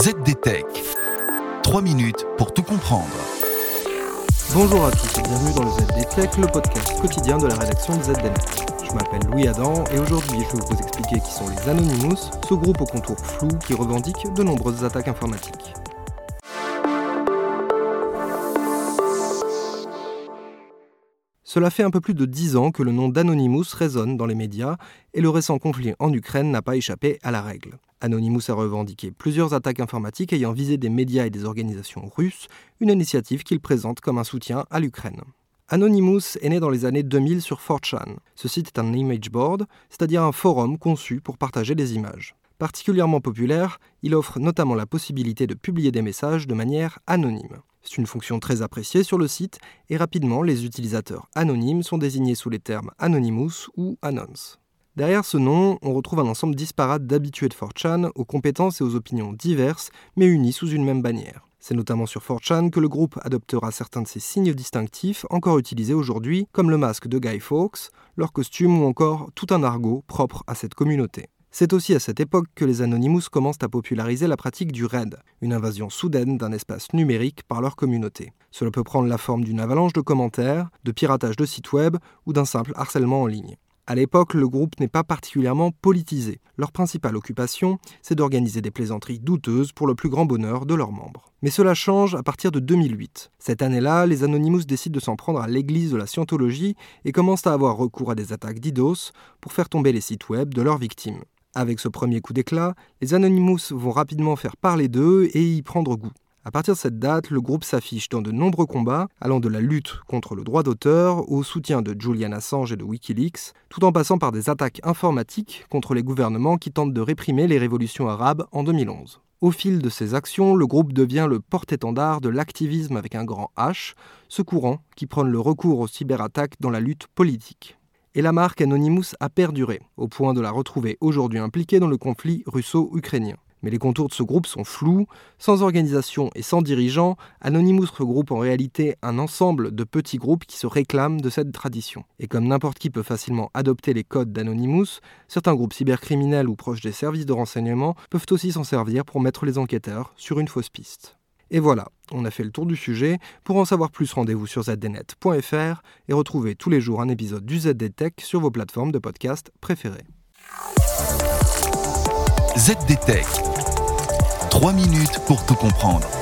ZDTech. 3 minutes pour tout comprendre. Bonjour à tous et bienvenue dans le ZDTech, le podcast quotidien de la rédaction de ZDNet. Je m'appelle Louis Adam et aujourd'hui je vais vous expliquer qui sont les Anonymous, ce groupe au contour flou qui revendique de nombreuses attaques informatiques. Cela fait un peu plus de dix ans que le nom d'Anonymous résonne dans les médias et le récent conflit en Ukraine n'a pas échappé à la règle. Anonymous a revendiqué plusieurs attaques informatiques ayant visé des médias et des organisations russes, une initiative qu'il présente comme un soutien à l'Ukraine. Anonymous est né dans les années 2000 sur 4chan. Ce site est un image board, c'est-à-dire un forum conçu pour partager des images. Particulièrement populaire, il offre notamment la possibilité de publier des messages de manière anonyme. C'est une fonction très appréciée sur le site et rapidement les utilisateurs anonymes sont désignés sous les termes Anonymous ou Anons. Derrière ce nom, on retrouve un ensemble disparate d'habitués de 4chan aux compétences et aux opinions diverses mais unis sous une même bannière. C'est notamment sur 4chan que le groupe adoptera certains de ses signes distinctifs encore utilisés aujourd'hui, comme le masque de Guy Fawkes, leur costume ou encore tout un argot propre à cette communauté. C'est aussi à cette époque que les Anonymous commencent à populariser la pratique du raid, une invasion soudaine d'un espace numérique par leur communauté. Cela peut prendre la forme d'une avalanche de commentaires, de piratage de sites web ou d'un simple harcèlement en ligne. À l'époque, le groupe n'est pas particulièrement politisé. Leur principale occupation, c'est d'organiser des plaisanteries douteuses pour le plus grand bonheur de leurs membres. Mais cela change à partir de 2008. Cette année-là, les Anonymous décident de s'en prendre à l'église de la scientologie et commencent à avoir recours à des attaques d'IDOS pour faire tomber les sites web de leurs victimes. Avec ce premier coup d'éclat, les Anonymous vont rapidement faire parler d'eux et y prendre goût. À partir de cette date, le groupe s'affiche dans de nombreux combats, allant de la lutte contre le droit d'auteur au soutien de Julian Assange et de Wikileaks, tout en passant par des attaques informatiques contre les gouvernements qui tentent de réprimer les révolutions arabes en 2011. Au fil de ces actions, le groupe devient le porte-étendard de l'activisme avec un grand H, ce courant qui prône le recours aux cyberattaques dans la lutte politique et la marque Anonymous a perduré, au point de la retrouver aujourd'hui impliquée dans le conflit russo-ukrainien. Mais les contours de ce groupe sont flous, sans organisation et sans dirigeants, Anonymous regroupe en réalité un ensemble de petits groupes qui se réclament de cette tradition. Et comme n'importe qui peut facilement adopter les codes d'Anonymous, certains groupes cybercriminels ou proches des services de renseignement peuvent aussi s'en servir pour mettre les enquêteurs sur une fausse piste. Et voilà, on a fait le tour du sujet. Pour en savoir plus, rendez-vous sur zdnet.fr et retrouvez tous les jours un épisode du ZDTech sur vos plateformes de podcast préférées. ZDTech. 3 minutes pour tout comprendre.